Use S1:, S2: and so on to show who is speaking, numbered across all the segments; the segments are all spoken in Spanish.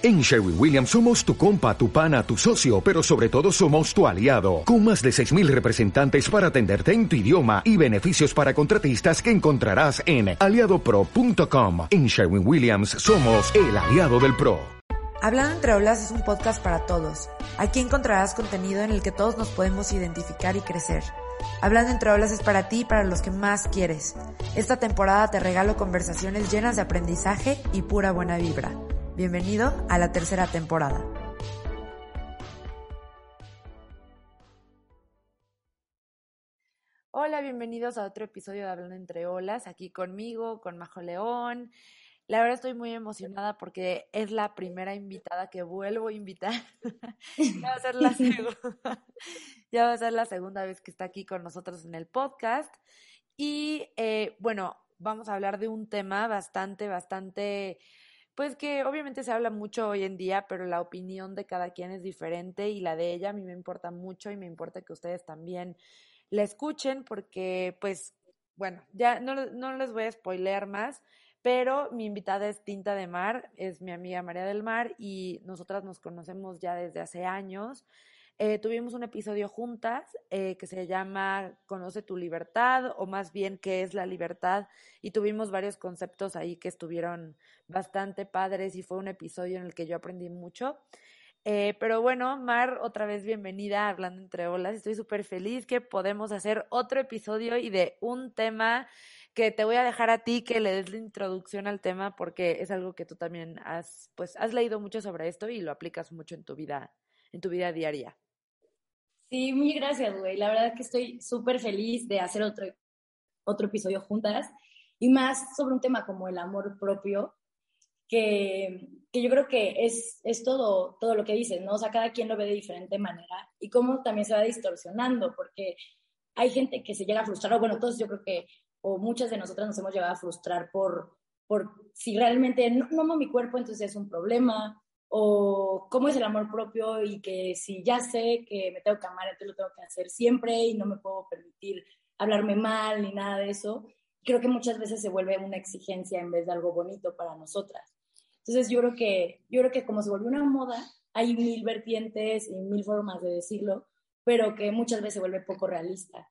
S1: En Sherwin Williams somos tu compa, tu pana, tu socio, pero sobre todo somos tu aliado, con más de 6.000 representantes para atenderte en tu idioma y beneficios para contratistas que encontrarás en aliadopro.com. En Sherwin Williams somos el aliado del PRO.
S2: Hablando entre olas es un podcast para todos. Aquí encontrarás contenido en el que todos nos podemos identificar y crecer. Hablando entre olas es para ti y para los que más quieres. Esta temporada te regalo conversaciones llenas de aprendizaje y pura buena vibra. Bienvenido a la tercera temporada. Hola, bienvenidos a otro episodio de Hablando entre Olas, aquí conmigo, con Majo León. La verdad estoy muy emocionada porque es la primera invitada que vuelvo a invitar. ya, va a ser la segunda, ya va a ser la segunda vez que está aquí con nosotros en el podcast. Y eh, bueno, vamos a hablar de un tema bastante, bastante pues que obviamente se habla mucho hoy en día, pero la opinión de cada quien es diferente y la de ella a mí me importa mucho y me importa que ustedes también la escuchen porque pues bueno, ya no, no les voy a spoilear más, pero mi invitada es Tinta de Mar, es mi amiga María del Mar y nosotras nos conocemos ya desde hace años. Eh, tuvimos un episodio juntas eh, que se llama Conoce tu libertad o más bien qué es la libertad y tuvimos varios conceptos ahí que estuvieron bastante padres y fue un episodio en el que yo aprendí mucho. Eh, pero bueno, Mar, otra vez bienvenida Hablando entre olas. Estoy súper feliz que podemos hacer otro episodio y de un tema que te voy a dejar a ti que le des la introducción al tema porque es algo que tú también has, pues, has leído mucho sobre esto y lo aplicas mucho en tu vida, en tu vida diaria.
S3: Sí, muy gracias, güey. La verdad que estoy súper feliz de hacer otro, otro episodio juntas y más sobre un tema como el amor propio, que, que yo creo que es, es todo, todo lo que dices, ¿no? O sea, cada quien lo ve de diferente manera y cómo también se va distorsionando, porque hay gente que se llega a frustrar, o bueno, todos yo creo que, o muchas de nosotras nos hemos llegado a frustrar por, por si realmente no, no amo mi cuerpo, entonces es un problema, o cómo es el amor propio y que si ya sé que me tengo que amar, entonces lo tengo que hacer siempre y no me puedo permitir hablarme mal ni nada de eso. Creo que muchas veces se vuelve una exigencia en vez de algo bonito para nosotras. Entonces yo creo que, yo creo que como se volvió una moda, hay mil vertientes y mil formas de decirlo, pero que muchas veces se vuelve poco realista.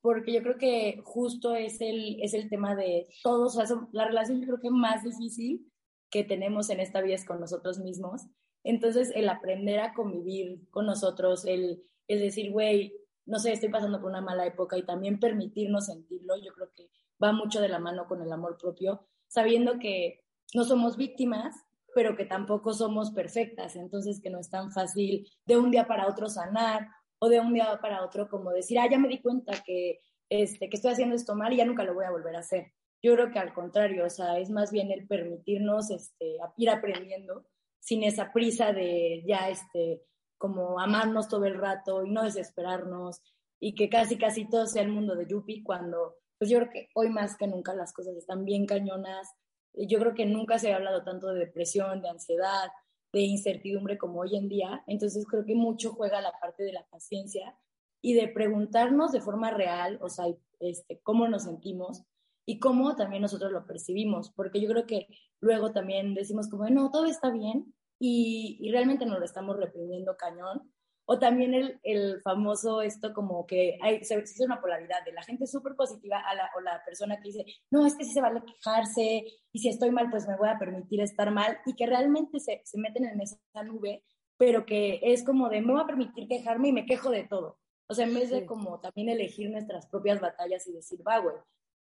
S3: Porque yo creo que justo es el, es el tema de todos, o sea, la relación yo creo que más difícil que tenemos en esta vida es con nosotros mismos. Entonces, el aprender a convivir con nosotros, el, el decir, güey, no sé, estoy pasando por una mala época y también permitirnos sentirlo, yo creo que va mucho de la mano con el amor propio, sabiendo que no somos víctimas, pero que tampoco somos perfectas, entonces que no es tan fácil de un día para otro sanar o de un día para otro como decir, ah, ya me di cuenta que, este, que estoy haciendo esto mal y ya nunca lo voy a volver a hacer. Yo creo que al contrario, o sea, es más bien el permitirnos este, ir aprendiendo sin esa prisa de ya, este, como amarnos todo el rato y no desesperarnos y que casi, casi todo sea el mundo de Yupi cuando, pues yo creo que hoy más que nunca las cosas están bien cañonas. Yo creo que nunca se ha hablado tanto de depresión, de ansiedad, de incertidumbre como hoy en día. Entonces creo que mucho juega la parte de la paciencia y de preguntarnos de forma real, o sea, este, cómo nos sentimos y cómo también nosotros lo percibimos, porque yo creo que luego también decimos como, no, todo está bien y, y realmente nos lo estamos reprimiendo cañón. O también el, el famoso esto como que hay, se existe una polaridad de la gente súper positiva a la, o la persona que dice, no, es que sí se vale quejarse y si estoy mal, pues me voy a permitir estar mal y que realmente se, se meten en esa nube, pero que es como de, me voy a permitir quejarme y me quejo de todo. O sea, en vez de como también elegir nuestras propias batallas y decir, va, güey,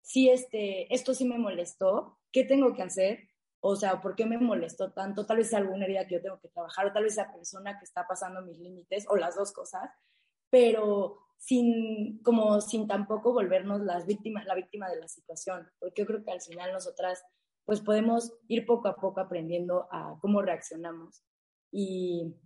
S3: si este, esto sí me molestó, ¿qué tengo que hacer? O sea, ¿por qué me molestó tanto? Tal vez es alguna herida que yo tengo que trabajar, o tal vez esa persona que está pasando mis límites, o las dos cosas, pero sin, como sin tampoco volvernos las víctimas, la víctima de la situación, porque yo creo que al final nosotras pues podemos ir poco a poco aprendiendo a cómo reaccionamos. Y,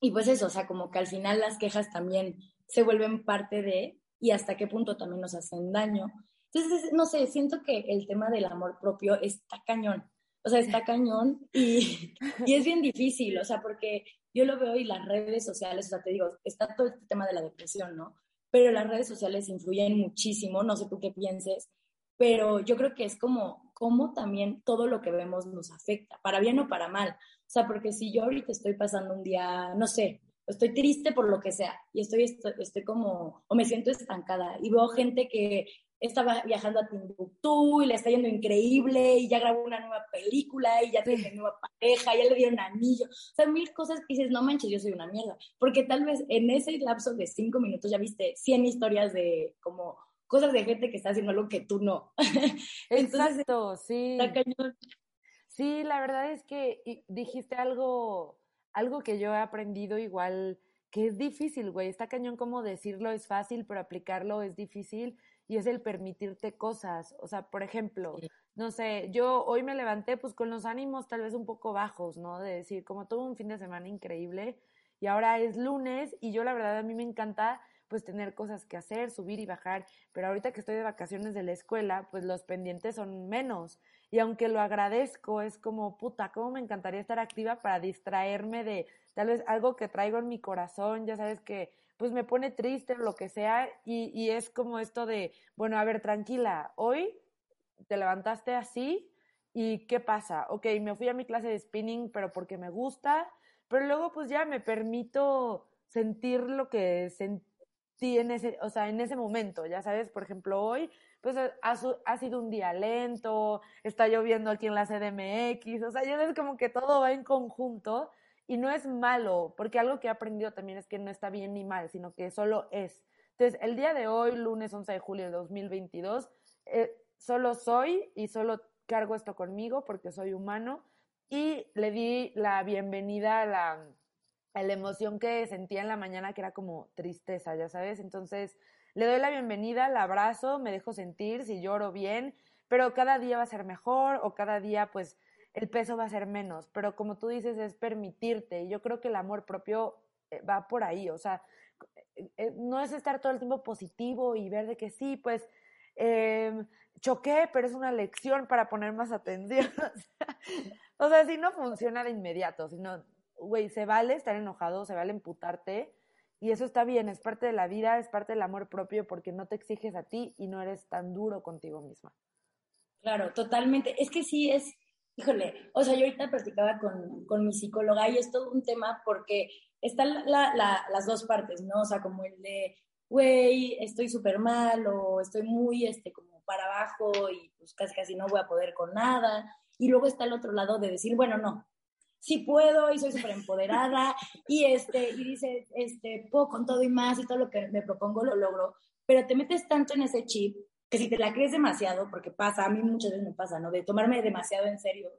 S3: y pues eso, o sea, como que al final las quejas también se vuelven parte de y hasta qué punto también nos hacen daño entonces, no sé, siento que el tema del amor propio está cañón. O sea, está cañón y, y es bien difícil, o sea, porque yo lo veo y las redes sociales, o sea, te digo, está todo este tema de la depresión, ¿no? Pero las redes sociales influyen muchísimo, no sé tú qué pienses, pero yo creo que es como, como también todo lo que vemos nos afecta, para bien o para mal. O sea, porque si yo ahorita estoy pasando un día, no sé, estoy triste por lo que sea y estoy, estoy, estoy como, o me siento estancada y veo gente que estaba viajando a Timbuktu y le está yendo increíble y ya grabó una nueva película y ya tiene nueva pareja, ya le dieron anillo. O sea, mil cosas que dices, no manches, yo soy una mierda. Porque tal vez en ese lapso de cinco minutos ya viste 100 historias de como cosas de gente que está haciendo algo que tú no.
S2: Exacto, sí. Sí, la verdad es que dijiste algo, algo que yo he aprendido igual, que es difícil, güey. Está cañón como decirlo es fácil, pero aplicarlo es difícil y es el permitirte cosas. O sea, por ejemplo, no sé, yo hoy me levanté pues con los ánimos tal vez un poco bajos, ¿no? De decir, como todo un fin de semana increíble y ahora es lunes y yo la verdad a mí me encanta pues tener cosas que hacer, subir y bajar, pero ahorita que estoy de vacaciones de la escuela, pues los pendientes son menos. Y aunque lo agradezco, es como, puta, cómo me encantaría estar activa para distraerme de tal vez algo que traigo en mi corazón, ya sabes que pues me pone triste o lo que sea, y, y es como esto de, bueno, a ver, tranquila, hoy te levantaste así, ¿y qué pasa? Ok, me fui a mi clase de spinning, pero porque me gusta, pero luego pues ya me permito sentir lo que sentí en ese, o sea, en ese momento, ya sabes, por ejemplo, hoy pues ha, ha, sido un día lento, está lloviendo aquí en la CDMX, o sea, ya es como que todo va en conjunto y no es malo, porque algo que he aprendido también es que no está bien ni mal, sino que solo es. Entonces, el día de hoy, lunes 11 de julio de 2022, eh, solo soy y solo cargo esto conmigo porque soy humano y le di la bienvenida a la, a la emoción que sentía en la mañana, que era como tristeza, ya sabes. Entonces, le doy la bienvenida, la abrazo, me dejo sentir, si lloro bien, pero cada día va a ser mejor o cada día, pues, el peso va a ser menos, pero como tú dices, es permitirte. Yo creo que el amor propio eh, va por ahí, o sea, eh, eh, no es estar todo el tiempo positivo y ver de que sí, pues eh, choqué, pero es una lección para poner más atención. o sea, si no funciona de inmediato, sino, güey, se vale estar enojado, se vale emputarte. Y eso está bien, es parte de la vida, es parte del amor propio porque no te exiges a ti y no eres tan duro contigo misma.
S3: Claro, totalmente. Es que sí, es, híjole, o sea, yo ahorita practicaba con, con mi psicóloga y es todo un tema porque están la, la, las dos partes, ¿no? O sea, como el de, güey, estoy súper mal o estoy muy, este, como para abajo y pues casi casi no voy a poder con nada. Y luego está el otro lado de decir, bueno, no, sí puedo y soy súper empoderada y, este, y dice, este, puedo con todo y más y todo lo que me propongo lo logro, pero te metes tanto en ese chip que si te la crees demasiado, porque pasa, a mí muchas veces me pasa, ¿no? De tomarme demasiado en serio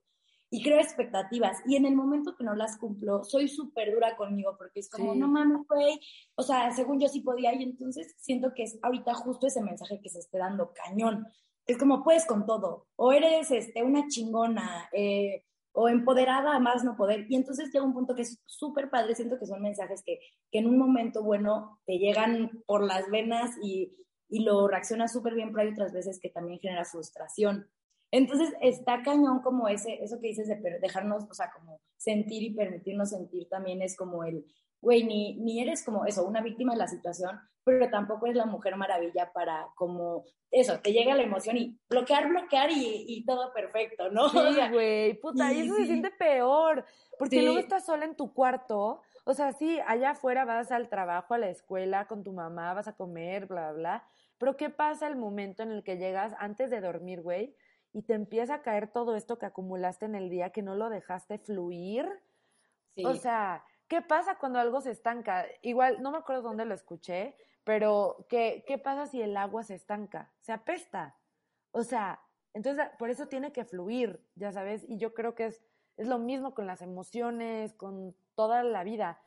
S3: y creo expectativas y en el momento que no las cumplo, soy súper dura conmigo porque es como, no mames, güey, o sea, según yo sí podía y entonces siento que es ahorita justo ese mensaje que se esté dando cañón. Es como, puedes con todo, o eres este, una chingona, eh, o empoderada a más no poder. Y entonces llega un punto que es súper padre, siento que son mensajes que, que en un momento bueno te llegan por las venas y y lo reacciona súper bien, pero hay otras veces que también genera frustración. Entonces está cañón como ese, eso que dices de dejarnos, o sea, como sentir y permitirnos sentir también es como el, güey, ni, ni eres como eso, una víctima de la situación, pero tampoco es la mujer maravilla para como eso, te llega la emoción y bloquear, bloquear y, y todo perfecto, ¿no?
S2: Sí, güey, puta, y eso se siente peor, porque luego estás sola en tu cuarto, o sea, sí, allá afuera vas al trabajo, a la escuela, con tu mamá, vas a comer, bla, bla, bla, pero ¿qué pasa el momento en el que llegas antes de dormir, güey? Y te empieza a caer todo esto que acumulaste en el día, que no lo dejaste fluir. Sí. O sea, ¿qué pasa cuando algo se estanca? Igual, no me acuerdo dónde lo escuché, pero ¿qué, qué pasa si el agua se estanca? Se apesta. O sea, entonces por eso tiene que fluir, ya sabes, y yo creo que es, es lo mismo con las emociones, con toda la vida.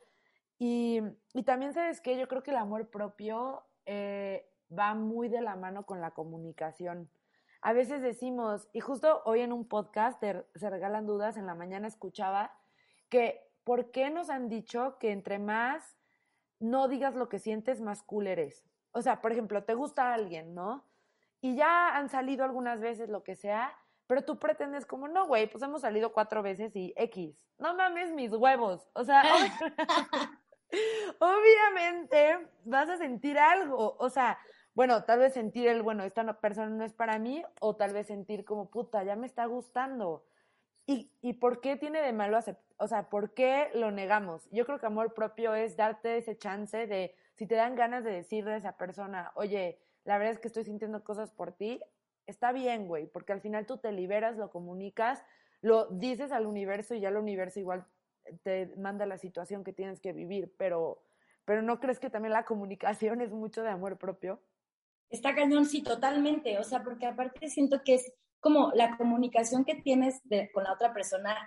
S2: Y, y también sabes que yo creo que el amor propio eh, va muy de la mano con la comunicación. A veces decimos, y justo hoy en un podcast Se Regalan Dudas, en la mañana escuchaba que, ¿por qué nos han dicho que entre más no digas lo que sientes, más cool eres? O sea, por ejemplo, te gusta alguien, ¿no? Y ya han salido algunas veces, lo que sea, pero tú pretendes como, no, güey, pues hemos salido cuatro veces y X. No mames mis huevos. O sea, obviamente vas a sentir algo. O sea, bueno, tal vez sentir el, bueno, esta persona no es para mí, o tal vez sentir como, puta, ya me está gustando. ¿Y, y por qué tiene de malo aceptar? o sea, ¿por qué lo negamos? Yo creo que amor propio es darte ese chance de, si te dan ganas de decirle a esa persona, oye, la verdad es que estoy sintiendo cosas por ti, está bien, güey, porque al final tú te liberas, lo comunicas, lo dices al universo y ya el universo igual te manda la situación que tienes que vivir, pero, pero ¿no crees que también la comunicación es mucho de amor propio?
S3: Está cañón, sí, totalmente, o sea, porque aparte siento que es como la comunicación que tienes con la otra persona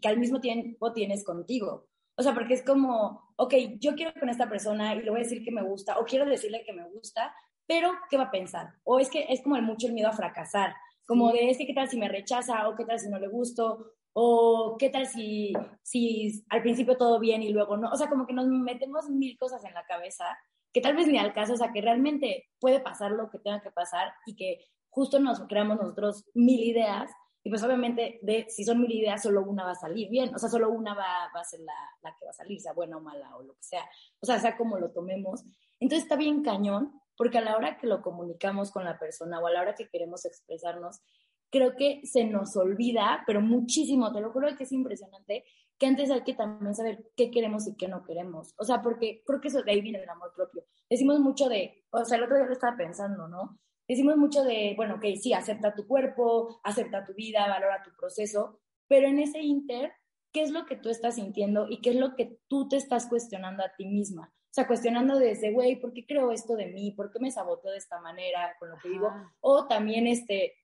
S3: que al mismo tiempo tienes contigo. O sea, porque es como, ok, yo quiero con esta persona y le voy a decir que me gusta, o quiero decirle que me gusta, pero ¿qué va a pensar? O es que es como el mucho el miedo a fracasar, como de, es que qué tal si me rechaza, o qué tal si no le gusto, o qué tal si, si al principio todo bien y luego no. O sea, como que nos metemos mil cosas en la cabeza que tal vez ni al caso, o sea, que realmente puede pasar lo que tenga que pasar y que justo nos creamos nosotros mil ideas y pues obviamente de si son mil ideas, solo una va a salir bien, o sea, solo una va, a ser la, que va a salir, sea buena o mala o lo que sea, o sea, sea como lo tomemos. Entonces está bien cañón porque a la hora que lo comunicamos con la persona o a la hora que queremos expresarnos, creo que se nos olvida, pero muchísimo, te lo juro que es impresionante, que antes hay que también saber qué queremos y qué no queremos. O sea, porque creo que eso de ahí viene el amor propio. Decimos mucho de, o sea, el otro día lo estaba pensando, ¿no? Decimos mucho de, bueno, que sí, acepta tu cuerpo, acepta tu vida, valora tu proceso, pero en ese inter, ¿qué es lo que tú estás sintiendo y qué es lo que tú te estás cuestionando a ti misma? O sea, cuestionando desde, güey, ¿por qué creo esto de mí? ¿Por qué me saboteo de esta manera con lo que digo? O también, este,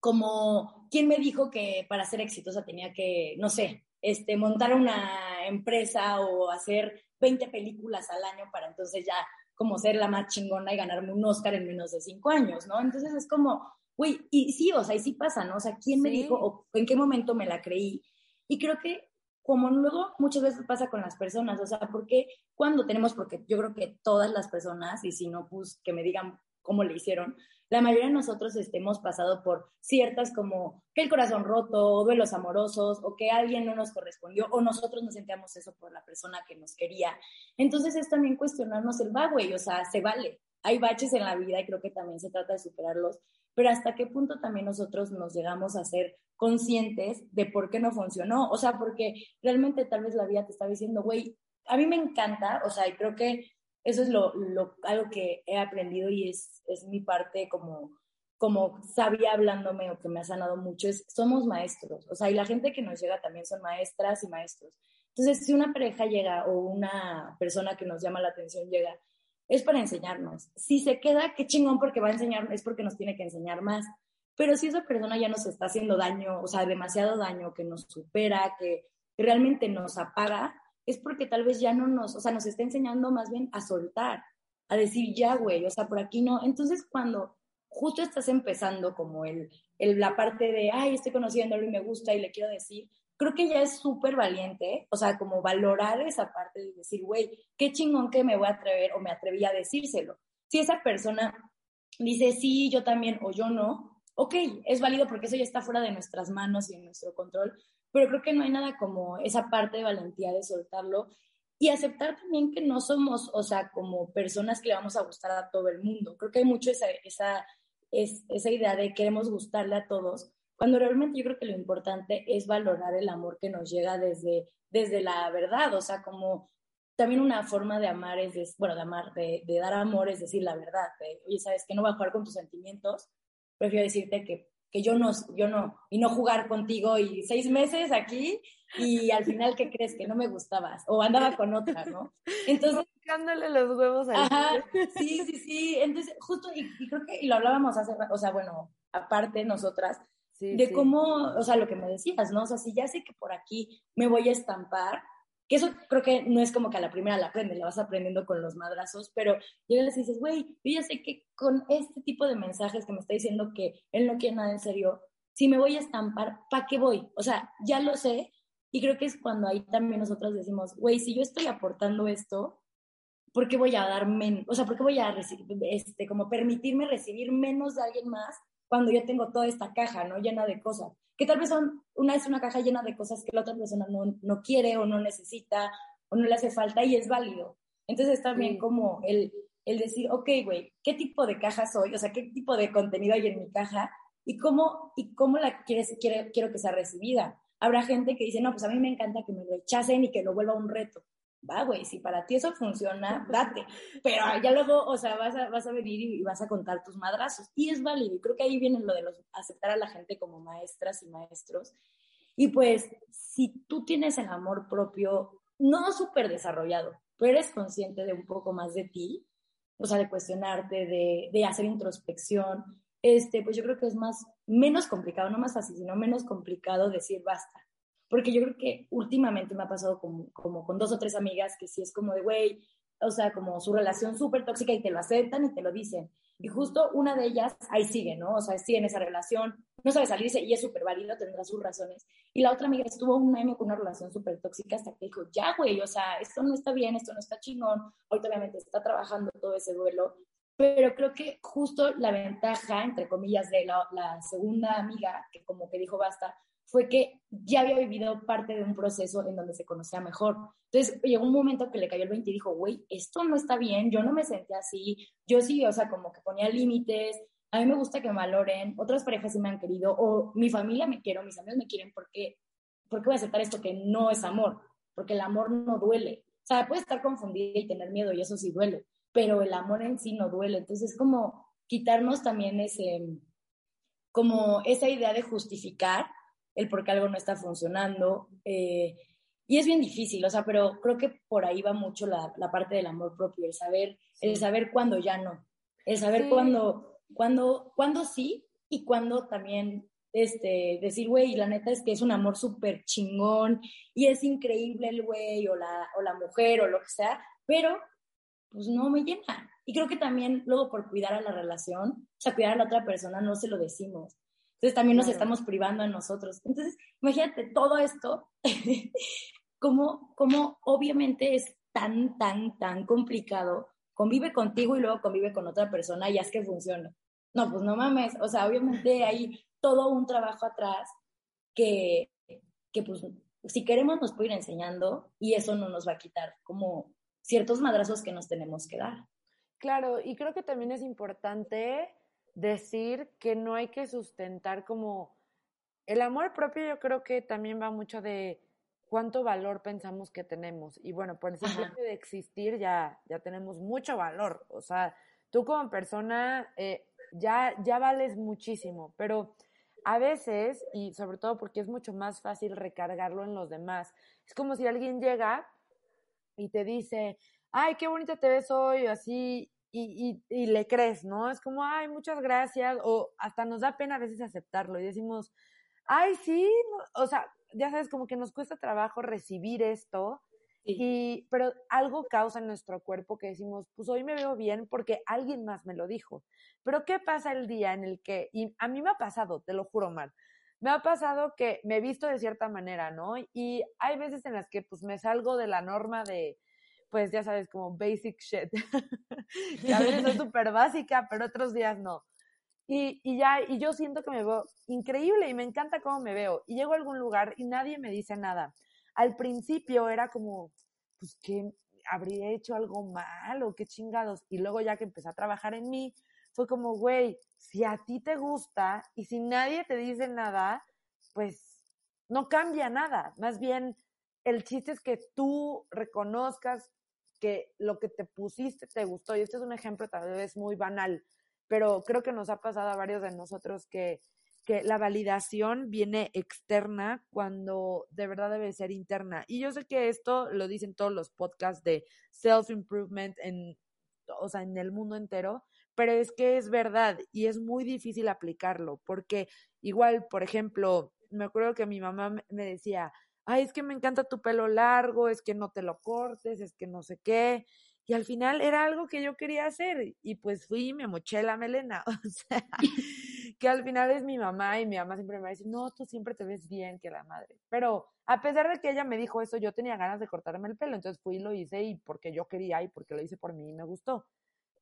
S3: como, ¿quién me dijo que para ser exitosa tenía que, no sé, este, montar una empresa o hacer 20 películas al año para entonces ya como ser la más chingona y ganarme un Oscar en menos de cinco años, ¿no? Entonces es como, güey, y sí, o sea, y sí pasa, ¿no? O sea, ¿quién me dijo o en qué momento me la creí? Y creo que como luego muchas veces pasa con las personas, o sea, porque cuando tenemos, porque yo creo que todas las personas, y si no, pues que me digan cómo le hicieron, la mayoría de nosotros hemos pasado por ciertas como que el corazón roto, duelos amorosos, o que alguien no nos correspondió, o nosotros nos sentíamos eso por la persona que nos quería. Entonces es también cuestionarnos el va, güey, o sea, se vale. Hay baches en la vida y creo que también se trata de superarlos, pero hasta qué punto también nosotros nos llegamos a ser conscientes de por qué no funcionó. O sea, porque realmente tal vez la vida te está diciendo, güey, a mí me encanta, o sea, y creo que eso es lo, lo, algo que he aprendido y es, es mi parte como, como sabía hablándome o que me ha sanado mucho, es somos maestros. O sea, y la gente que nos llega también son maestras y maestros. Entonces, si una pareja llega o una persona que nos llama la atención llega, es para enseñarnos. Si se queda, qué chingón porque va a enseñar, es porque nos tiene que enseñar más. Pero si esa persona ya nos está haciendo daño, o sea, demasiado daño, que nos supera, que realmente nos apaga, es porque tal vez ya no nos, o sea, nos está enseñando más bien a soltar, a decir, ya, güey, o sea, por aquí no. Entonces, cuando justo estás empezando como el, el, la parte de, ay, estoy conociéndolo y me gusta y le quiero decir, creo que ya es súper valiente, o sea, como valorar esa parte de decir, güey, qué chingón que me voy a atrever o me atreví a decírselo. Si esa persona dice sí, yo también o yo no, ok, es válido porque eso ya está fuera de nuestras manos y en nuestro control, pero creo que no hay nada como esa parte de valentía de soltarlo y aceptar también que no somos, o sea, como personas que le vamos a gustar a todo el mundo. Creo que hay mucho esa, esa, esa idea de queremos gustarle a todos, cuando realmente yo creo que lo importante es valorar el amor que nos llega desde, desde la verdad, o sea, como también una forma de amar es, bueno, de amar, de, de, dar amor es decir la verdad, de, oye, sabes que no va a jugar con tus sentimientos, prefiero decirte que, que yo no, yo no, y no jugar contigo y seis meses aquí y al final, ¿qué crees? Que no me gustabas o andaba con otra, ¿no?
S2: Entonces... Buscándole los huevos a
S3: Ajá, sí, sí, sí. Entonces, justo, y, creo que y lo hablábamos hace, o sea, bueno, aparte nosotras, de cómo, o sea, lo que me decías, ¿no? O sea, si ya sé que por aquí me voy a estampar, que eso creo que no es como que a la primera la aprendes, la vas aprendiendo con los madrazos, pero llegas y dices, güey, yo ya sé que con este tipo de mensajes que me está diciendo que él no quiere nada en serio, si me voy a estampar, ¿para qué voy? O sea, ya lo sé, y creo que es cuando ahí también nosotros decimos, güey, si yo estoy aportando esto, ¿por qué voy a dar menos? O sea, ¿por qué voy a este, como permitirme recibir menos de alguien más cuando yo tengo toda esta caja, ¿no? Llena de cosas que tal vez son, una es una caja llena de cosas que la otra persona no, no quiere o no necesita o no le hace falta y es válido. Entonces también como el, el decir, ok, güey, ¿qué tipo de caja soy? O sea, ¿qué tipo de contenido hay en mi caja? ¿Y cómo, y cómo la quieres, quiere, quiero que sea recibida? Habrá gente que dice, no, pues a mí me encanta que me rechacen y que lo vuelva un reto. Va, güey, si para ti eso funciona, date. Pero ya luego, o sea, vas a, vas a venir y vas a contar tus madrazos. Y es válido. Y creo que ahí viene lo de los, aceptar a la gente como maestras y maestros. Y pues, si tú tienes el amor propio, no súper desarrollado, pero eres consciente de un poco más de ti, o sea, de cuestionarte, de, de hacer introspección, este, pues yo creo que es más, menos complicado, no más fácil, sino menos complicado decir basta. Porque yo creo que últimamente me ha pasado como, como con dos o tres amigas que sí es como de, güey, o sea, como su relación súper tóxica y te lo aceptan y te lo dicen. Y justo una de ellas ahí sigue, ¿no? O sea, sigue en esa relación, no sabe salirse y es súper válido, tendrá sus razones. Y la otra amiga estuvo un año con una relación súper tóxica hasta que dijo, ya, güey, o sea, esto no está bien, esto no está chingón. Ahorita obviamente está trabajando todo ese duelo, pero creo que justo la ventaja, entre comillas, de la, la, segunda amiga, que como que dijo basta, fue que ya había vivido parte de un proceso en donde se conocía mejor. Entonces llegó un momento que le cayó el 20 y dijo, güey, esto no está bien, yo no me sentía así, yo sí, o sea, como que ponía límites, a mí me gusta que me valoren, otras parejas sí me han querido, o mi familia me quiere, mis amigos me quieren, porque ¿por qué voy a aceptar esto que no es amor? Porque el amor no duele. O sea, puede estar confundida y tener miedo y eso sí duele, pero el amor en sí no duele. Entonces es como quitarnos también ese, como esa idea de justificar el por qué algo no está funcionando. Eh, y es bien difícil, o sea, pero creo que por ahí va mucho la, la parte del amor propio, el saber, el saber cuándo ya no, el saber sí. cuándo, cuándo, cuándo sí y cuándo también este, decir, güey, la neta es que es un amor súper chingón y es increíble el güey o la, o la mujer o lo que sea, pero pues no me llena. Y creo que también luego por cuidar a la relación, o sea, cuidar a la otra persona, no se lo decimos. Entonces también nos estamos privando a nosotros. Entonces, imagínate todo esto, como, como obviamente es tan, tan, tan complicado. Convive contigo y luego convive con otra persona y haz que funcione. No, pues no mames. O sea, obviamente hay todo un trabajo atrás que, que pues, si queremos nos puede ir enseñando y eso no nos va a quitar como ciertos madrazos que nos tenemos que dar.
S2: Claro, y creo que también es importante decir que no hay que sustentar como el amor propio yo creo que también va mucho de cuánto valor pensamos que tenemos. Y bueno por el simple de existir ya ya tenemos mucho valor. O sea tú como persona eh, ya ya vales muchísimo. Pero a veces y sobre todo porque es mucho más fácil recargarlo en los demás es como si alguien llega y te dice ay qué bonita te ves hoy así y, y, y, le crees, ¿no? Es como, ay, muchas gracias, o hasta nos da pena a veces aceptarlo y decimos, ay, sí, o sea, ya sabes, como que nos cuesta trabajo recibir esto, sí. y, pero algo causa en nuestro cuerpo que decimos, pues hoy me veo bien porque alguien más me lo dijo. Pero ¿qué pasa el día en el que, y a mí me ha pasado, te lo juro, Mar, me ha pasado que me he visto de cierta manera, ¿no? Y hay veces en las que pues me salgo de la norma de, pues ya sabes, como basic shit. y a veces es súper básica, pero otros días no. Y, y ya, y yo siento que me veo increíble y me encanta cómo me veo. Y llego a algún lugar y nadie me dice nada. Al principio era como, pues, ¿qué habría hecho algo mal o qué chingados? Y luego ya que empecé a trabajar en mí, fue como, güey, si a ti te gusta y si nadie te dice nada, pues no cambia nada. Más bien, el chiste es que tú reconozcas que lo que te pusiste te gustó. Y este es un ejemplo tal vez muy banal, pero creo que nos ha pasado a varios de nosotros que, que la validación viene externa cuando de verdad debe ser interna. Y yo sé que esto lo dicen todos los podcasts de self-improvement en, o sea, en el mundo entero, pero es que es verdad y es muy difícil aplicarlo porque igual, por ejemplo, me acuerdo que mi mamá me decía, ay, es que me encanta tu pelo largo, es que no te lo cortes, es que no sé qué. Y al final era algo que yo quería hacer y pues fui y me moché la melena. O sea, que al final es mi mamá y mi mamá siempre me dice, no, tú siempre te ves bien que la madre. Pero a pesar de que ella me dijo eso, yo tenía ganas de cortarme el pelo, entonces fui y lo hice y porque yo quería y porque lo hice por mí y me gustó.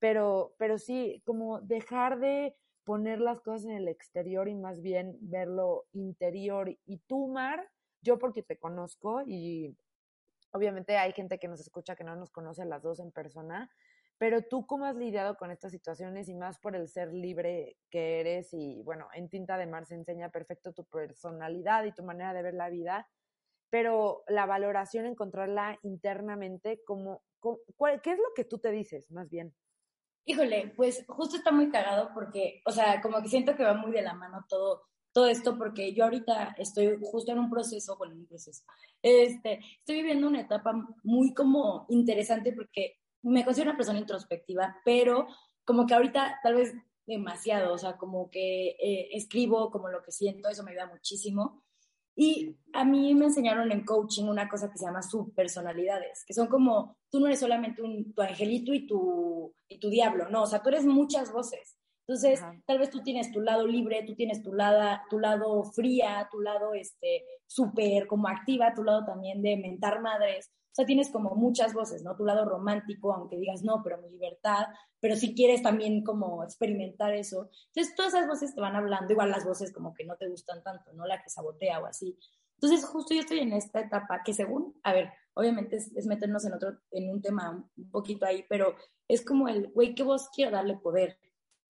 S2: Pero, pero sí, como dejar de poner las cosas en el exterior y más bien verlo interior. Y tú, Mar, yo porque te conozco y obviamente hay gente que nos escucha que no nos conoce a las dos en persona, pero tú cómo has lidiado con estas situaciones y más por el ser libre que eres y bueno, en Tinta de Mar se enseña perfecto tu personalidad y tu manera de ver la vida, pero la valoración, encontrarla internamente, como, ¿qué es lo que tú te dices más bien?
S3: Híjole, pues justo está muy cagado porque, o sea, como que siento que va muy de la mano todo, todo esto porque yo ahorita estoy justo en un proceso, bueno, en un proceso, este, estoy viviendo una etapa muy como interesante porque me considero una persona introspectiva, pero como que ahorita tal vez demasiado, o sea, como que eh, escribo como lo que siento, eso me ayuda muchísimo. Y a mí me enseñaron en coaching una cosa que se llama subpersonalidades, que son como, tú no eres solamente un, tu angelito y tu, y tu diablo, no, o sea, tú eres muchas voces. Entonces, tal vez tú tienes tu lado libre, tú tienes tu lado, tu lado fría, tu lado este, súper como activa, tu lado también de mentar madres. O sea, tienes como muchas voces, ¿no? Tu lado romántico, aunque digas no, pero mi libertad, pero si quieres también como experimentar eso. Entonces, todas esas voces te van hablando, igual las voces como que no te gustan tanto, ¿no? La que sabotea o así. Entonces, justo yo estoy en esta etapa que según, a ver, obviamente es, es meternos en otro, en un tema un poquito ahí, pero es como el, güey, ¿qué voz quiero darle poder?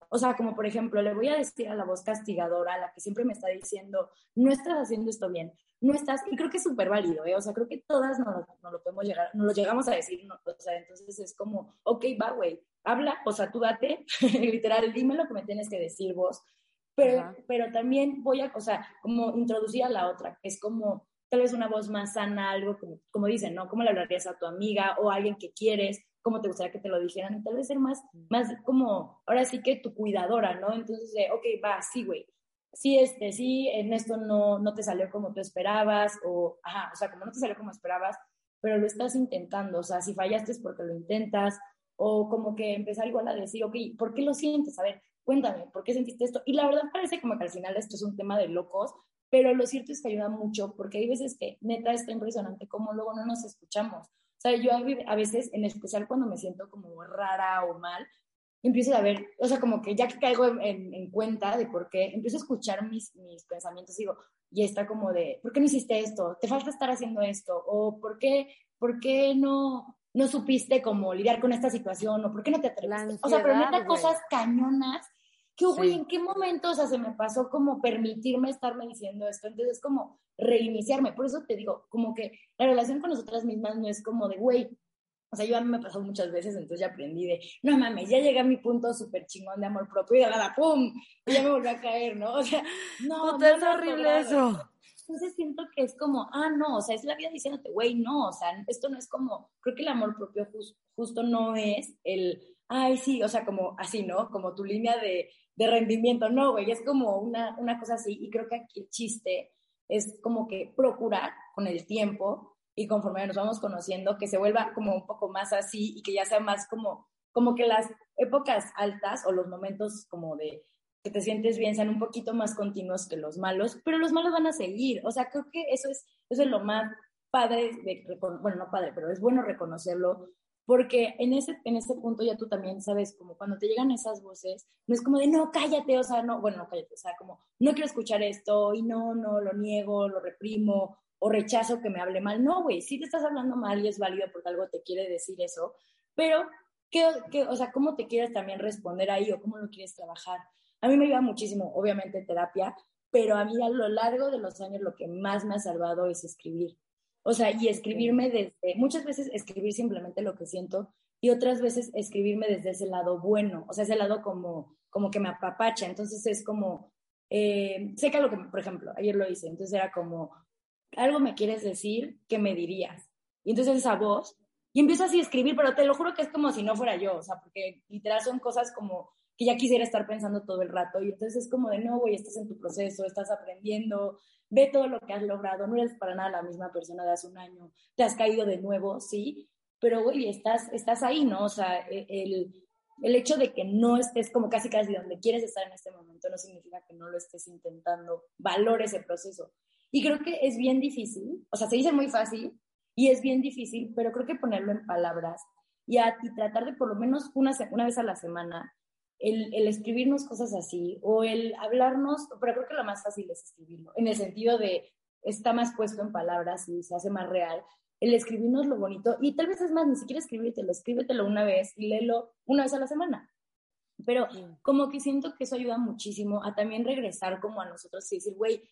S3: O sea, como por ejemplo, le voy a decir a la voz castigadora, a la que siempre me está diciendo, no estás haciendo esto bien, no estás, y creo que es súper válido, ¿eh? O sea, creo que todas nos, lo podemos llegar, nos lo llegamos a decir, o sea, entonces es como, ok, va, güey, habla, o sea, tú date, literal, dime lo que me tienes que decir vos, pero, pero también voy a, o sea, como introducir a la otra, que es como, tal vez una voz más sana, algo como, como dicen, ¿no? ¿Cómo le hablarías a tu amiga o a alguien que quieres? Cómo te gustaría que te lo dijeran, y tal vez ser más, más como, ahora sí que tu cuidadora, ¿no? Entonces, ok, va, sí, güey, sí, este, sí, en esto no, no te salió como tú esperabas, o, ajá, o sea, como no te salió como esperabas, pero lo estás intentando, o sea, si fallaste es porque lo intentas, o como que empezar igual a decir, ok, ¿por qué lo sientes? A ver, cuéntame, ¿por qué sentiste esto? Y la verdad parece como que al final esto es un tema de locos, pero lo cierto es que ayuda mucho, porque hay veces que neta está impresionante cómo luego no nos escuchamos. O sea, yo a veces, en especial cuando me siento como rara o mal, empiezo a ver, o sea, como que ya que caigo en, cuenta de por qué, empiezo a escuchar mis, mis pensamientos, digo, y está como de, ¿por qué no hiciste esto? ¿Te falta estar haciendo esto? ¿O por qué, por qué no, no supiste cómo lidiar con esta situación? ¿O por qué no te atreviste? o sea, pero neta cosas cañonas que, güey, ¿en qué momento, o sea, se me pasó como permitirme estarme diciendo esto? Entonces, es como reiniciarme. Por eso te digo, como que la relación con nosotras mismas no es como de, güey, o sea, yo a mí me pasó muchas veces, entonces ya aprendí de, no mames, ya llegué a mi punto súper chingón de amor propio y de nada, ¡pum! Y ya me volví a caer, ¿no? O sea, no.
S2: no es horrible eso.
S3: Entonces siento que es como, ah, no, o sea, es la vida diciéndote, güey, no, o sea, esto no es como, creo que el amor propio justo no es el, ay, sí, o sea, como así, ¿no? Como tu línea de, de rendimiento, no, güey, es como una, una cosa así, y creo que aquí el chiste es como que procurar con el tiempo y conforme nos vamos conociendo, que se vuelva como un poco más así y que ya sea más como, como que las épocas altas o los momentos como de que te sientes bien sean un poquito más continuos que los malos, pero los malos van a seguir. O sea, creo que eso es, eso es lo más padre, de, bueno, no padre, pero es bueno reconocerlo, porque en ese, en ese punto ya tú también sabes, como cuando te llegan esas voces, no es como de, no, cállate, o sea, no, bueno, no cállate, o sea, como, no quiero escuchar esto y no, no, lo niego, lo reprimo o rechazo que me hable mal. No, güey, sí te estás hablando mal y es válido porque algo te quiere decir eso, pero, ¿qué, qué, o sea, ¿cómo te quieres también responder ahí o cómo lo quieres trabajar? A mí me ayuda muchísimo, obviamente, terapia, pero a mí a lo largo de los años lo que más me ha salvado es escribir. O sea, y escribirme desde, muchas veces escribir simplemente lo que siento y otras veces escribirme desde ese lado bueno, o sea, ese lado como, como que me apapacha. Entonces es como, eh, sé que lo que, por ejemplo, ayer lo hice, entonces era como, algo me quieres decir, ¿qué me dirías? Y entonces esa voz, y empiezo así a escribir, pero te lo juro que es como si no fuera yo, o sea, porque literal son cosas como que ya quisiera estar pensando todo el rato, y entonces es como de, no, güey, estás en tu proceso, estás aprendiendo, ve todo lo que has logrado, no eres para nada la misma persona de hace un año, te has caído de nuevo, sí, pero güey, estás, estás ahí, ¿no? O sea, e, el, el hecho de que no estés como casi casi donde quieres estar en este momento no significa que no lo estés intentando, valore ese proceso. Y creo que es bien difícil, o sea, se dice muy fácil y es bien difícil, pero creo que ponerlo en palabras y, a, y tratar de por lo menos una, una vez a la semana el, el, escribirnos cosas así o el hablarnos, pero creo que lo más fácil es escribirlo, en el sentido de está más puesto en palabras y se hace más real, el escribirnos lo bonito y tal vez es más, ni siquiera escribírtelo, escríbetelo una vez y léelo una vez a la semana. Pero como que siento que eso ayuda muchísimo a también regresar como a nosotros y decir, güey,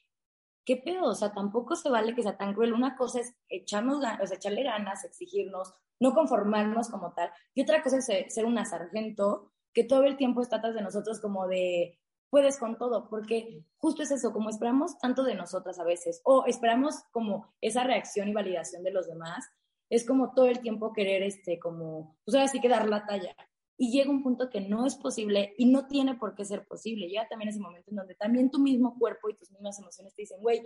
S3: ¿qué pedo? O sea, tampoco se vale que sea tan cruel. Una cosa es echarnos o sea, echarle ganas, exigirnos, no conformarnos como tal. Y otra cosa es ser una sargento que todo el tiempo está atrás de nosotros como de, puedes con todo, porque justo es eso, como esperamos tanto de nosotras a veces, o esperamos como esa reacción y validación de los demás, es como todo el tiempo querer, este, como, pues ahora sí que dar la talla. Y llega un punto que no es posible y no tiene por qué ser posible. Llega también ese momento en donde también tu mismo cuerpo y tus mismas emociones te dicen, güey,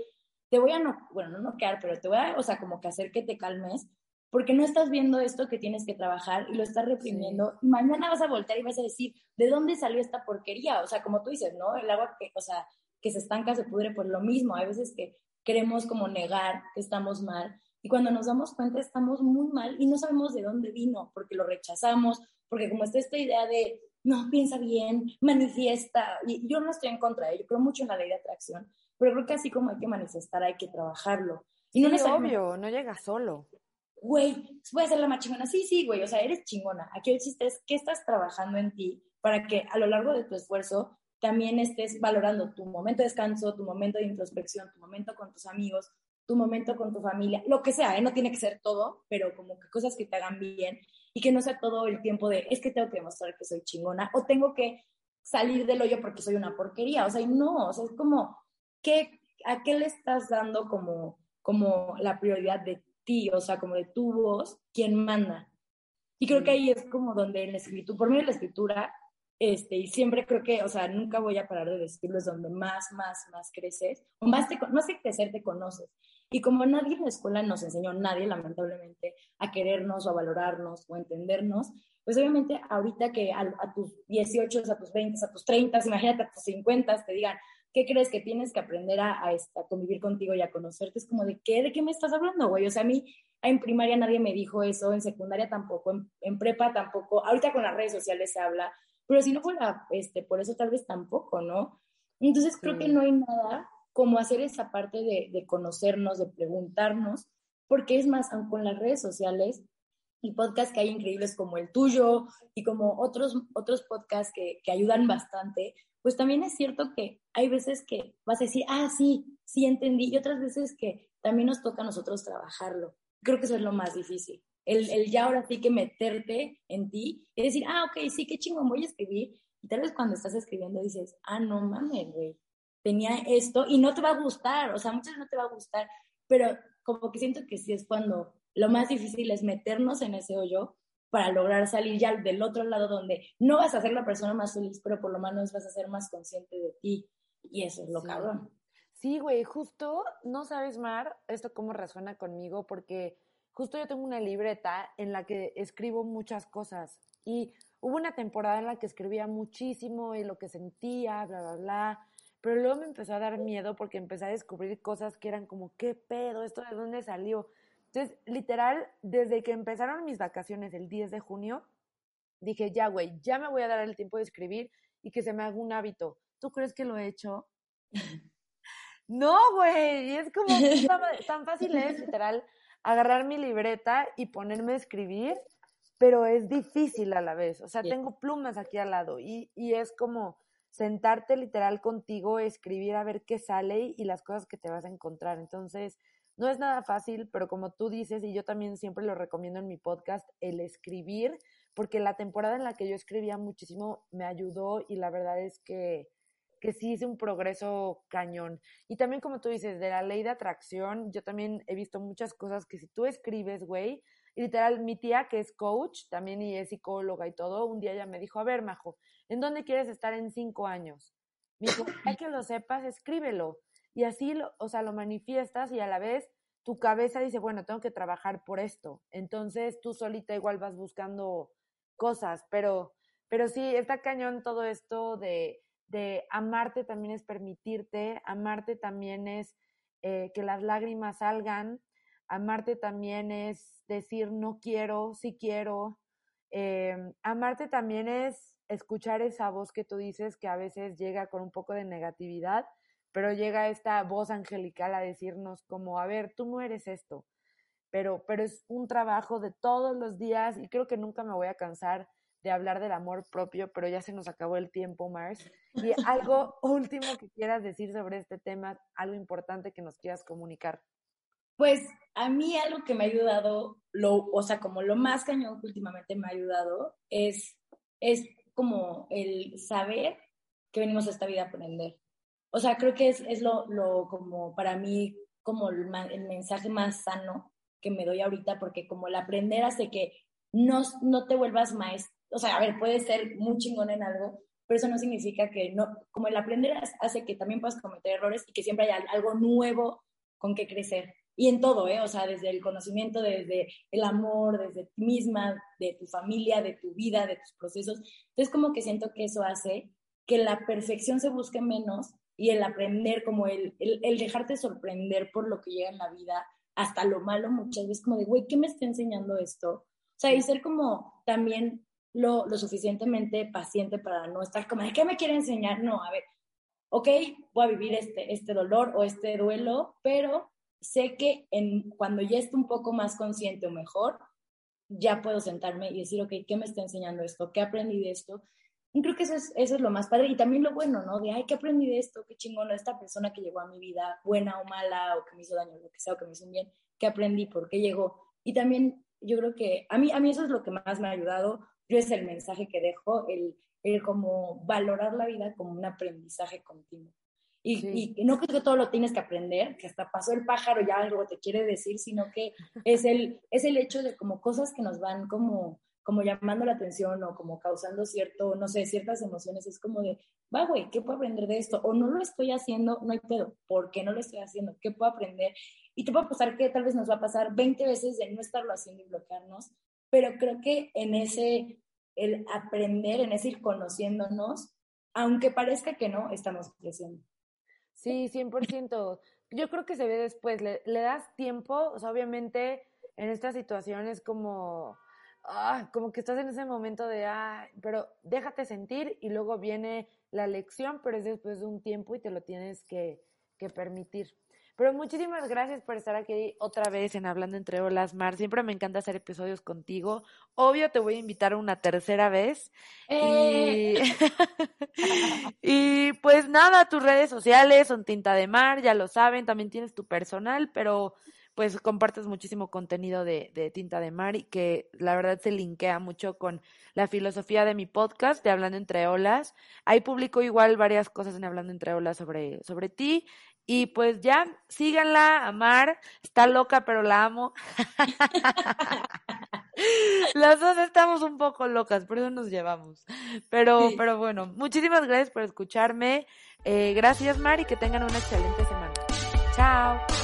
S3: te voy a no, bueno, no noquear, pero te voy a, o sea, como que hacer que te calmes, porque no estás viendo esto que tienes que trabajar y lo estás reprimiendo. Y mañana vas a voltear y vas a decir, ¿de dónde salió esta porquería? O sea, como tú dices, ¿no? El agua que, o sea, que se estanca se pudre por lo mismo. Hay veces que queremos como negar que estamos mal y cuando nos damos cuenta estamos muy mal y no sabemos de dónde vino, porque lo rechazamos, porque como está esta idea de, no, piensa bien, manifiesta, y yo no estoy en contra de ello, creo mucho en la ley de atracción, pero creo que así como hay que manifestar, hay que trabajarlo.
S2: Y no es obvio, no llega solo
S3: güey, voy a ser la más chingona. Sí, sí, güey, o sea, eres chingona. Aquí el chiste es qué estás trabajando en ti para que a lo largo de tu esfuerzo también estés valorando tu momento de descanso, tu momento de introspección, tu momento con tus amigos, tu momento con tu familia, lo que sea, ¿eh? no tiene que ser todo, pero como que cosas que te hagan bien y que no sea todo el tiempo de, es que tengo que demostrar que soy chingona o tengo que salir del hoyo porque soy una porquería, o sea, no, o sea, es como, ¿qué, ¿a qué le estás dando como, como la prioridad de ti, o sea, como de tu voz, quien manda. Y creo que ahí es como donde en la escritura, por medio de la escritura, este, y siempre creo que, o sea, nunca voy a parar de decirlo, es donde más, más, más creces, o más, te, más que crecer, te conoces. Y como nadie en la escuela nos enseñó, nadie lamentablemente, a querernos o a valorarnos o a entendernos, pues obviamente ahorita que a, a tus 18, a tus 20, a tus 30, imagínate a tus 50, te digan, ¿qué crees que tienes que aprender a, a, a, convivir contigo y a conocerte? Es como, ¿de qué? ¿De qué me estás hablando, güey? O sea, a mí en primaria nadie me dijo eso, en secundaria tampoco, en, en prepa tampoco, ahorita con las redes sociales se habla, pero si no fuera este, por eso tal vez tampoco, ¿no? Entonces creo que no hay nada como hacer esa parte de, de conocernos, de preguntarnos, porque es más, con las redes sociales y podcasts que hay increíbles como el tuyo y como otros, otros podcasts que, que ayudan bastante, pues también es cierto que hay veces que vas a decir, ah, sí, sí entendí, y otras veces que también nos toca a nosotros trabajarlo. Creo que eso es lo más difícil. El, el ya ahora sí que meterte en ti y decir, ah, ok, sí, qué chingón, voy a escribir. Y tal vez cuando estás escribiendo dices, ah, no mames, güey, tenía esto y no te va a gustar, o sea, muchas no te va a gustar, pero como que siento que sí es cuando lo más difícil es meternos en ese hoyo para lograr salir ya del otro lado donde no vas a ser la persona más feliz, pero por lo menos vas a ser más consciente de ti. Y eso es lo cabrón.
S2: Sí, güey, justo, no sabes, Mar, esto cómo resuena conmigo, porque justo yo tengo una libreta en la que escribo muchas cosas. Y hubo una temporada en la que escribía muchísimo y lo que sentía, bla, bla, bla. Pero luego me empezó a dar miedo porque empecé a descubrir cosas que eran como, ¿qué pedo? ¿Esto de dónde salió? Entonces, literal, desde que empezaron mis vacaciones el 10 de junio, dije, ya, güey, ya me voy a dar el tiempo de escribir y que se me haga un hábito. ¿Tú crees que lo he hecho? no, güey, es como tan, fácil es, literal, agarrar mi libreta y ponerme a escribir, pero es difícil a la vez. O sea, tengo plumas aquí al lado y, y es como sentarte literal contigo, escribir a ver qué sale y las cosas que te vas a encontrar. Entonces, no es nada fácil, pero como tú dices, y yo también siempre lo recomiendo en mi podcast, el escribir, porque la temporada en la que yo escribía muchísimo me ayudó y la verdad es que, que sí hice un progreso cañón. Y también como tú dices, de la ley de atracción, yo también he visto muchas cosas que si tú escribes, güey, literal, mi tía, que es coach también y es psicóloga y todo, un día ella me dijo, a ver, Majo, ¿en dónde quieres estar en cinco años? Me dijo, hay que lo sepas, escríbelo y así, lo, o sea, lo manifiestas y a la vez tu cabeza dice, bueno, tengo que trabajar por esto. Entonces tú solita igual vas buscando cosas, pero, pero sí, está cañón todo esto de, de amarte también es permitirte, amarte también es eh, que las lágrimas salgan, amarte también es decir no quiero, sí quiero, eh, amarte también es escuchar esa voz que tú dices que a veces llega con un poco de negatividad pero llega esta voz angelical a decirnos como, a ver, tú no eres esto. pero, pero es un trabajo de todos los días y creo que nunca me voy a cansar de hablar del amor propio, pero ya se nos acabó el tiempo, Mars. Y algo último que quieras decir sobre este tema, algo importante que nos quieras comunicar.
S3: Pues a mí algo que me ha ayudado, lo, o sea, como lo más cañón que últimamente me ha ayudado, es, es como el saber que venimos a esta vida a aprender. O sea, creo que es, es lo, lo como para mí, como el, el mensaje más sano que me doy ahorita, porque como el aprender hace que no, no te vuelvas maestro, o sea, a ver, puedes ser muy chingón en algo, pero eso no significa que no, como el aprender hace que también puedas cometer errores y que siempre haya algo nuevo con que crecer. Y en todo, ¿eh? O sea, desde el conocimiento, desde el amor, desde ti misma, de tu familia, de tu vida, de tus procesos. Entonces, como que siento que eso hace que la perfección se busque menos y el aprender, como el, el, el dejarte sorprender por lo que llega en la vida, hasta lo malo muchas veces, como de, güey, ¿qué me está enseñando esto? O sea, y ser como también lo, lo suficientemente paciente para no estar como, ¿de qué me quiere enseñar? No, a ver, ok, voy a vivir este, este dolor o este duelo, pero sé que en, cuando ya esté un poco más consciente o mejor, ya puedo sentarme y decir, ok, ¿qué me está enseñando esto? ¿Qué aprendí de esto? Y creo que eso es, eso es lo más padre y también lo bueno, ¿no? De, ay, ¿qué aprendí de esto? Qué chingón, esta persona que llegó a mi vida, buena o mala, o que me hizo daño, lo que sea, o que me hizo un bien, ¿qué aprendí? ¿Por qué llegó? Y también yo creo que a mí, a mí eso es lo que más me ha ayudado, yo es el mensaje que dejo, el, el como valorar la vida como un aprendizaje continuo. Y, y, no creo que todo lo tienes que aprender, que hasta pasó el pájaro ya algo te quiere decir, sino que es el, es el hecho de como cosas que nos van como, como llamando la atención o como causando cierto, no sé, ciertas emociones. Es como de, va, güey, ¿qué puedo aprender de esto? O no lo estoy haciendo, no hay pedo. ¿Por qué no lo estoy haciendo? ¿Qué puedo aprender? Y te puedo pasar que tal vez nos va a pasar 20 veces de no estarlo haciendo y bloquearnos, pero creo que en ese, el aprender, en ese ir conociéndonos, aunque parezca que no, estamos creciendo.
S2: Sí, 100%. Yo creo que se ve después, le, le das tiempo, o sea, obviamente en estas situaciones como, ah, como que estás en ese momento de, ah, pero déjate sentir y luego viene la lección, pero es después de un tiempo y te lo tienes que, que permitir. Pero muchísimas gracias por estar aquí otra vez en Hablando entre Olas, Mar. Siempre me encanta hacer episodios contigo. Obvio, te voy a invitar una tercera vez. Y...
S3: Eh.
S2: y pues nada, tus redes sociales son Tinta de Mar, ya lo saben. También tienes tu personal, pero pues compartes muchísimo contenido de, de, Tinta de Mar y que la verdad se linkea mucho con la filosofía de mi podcast de Hablando entre Olas. Ahí publico igual varias cosas en Hablando entre Olas sobre, sobre ti y pues ya, síganla, Amar, está loca, pero la amo. Las dos estamos un poco locas, por eso nos llevamos. Pero, sí. pero bueno, muchísimas gracias por escucharme. Eh, gracias, Mar, y que tengan una excelente semana. Chao.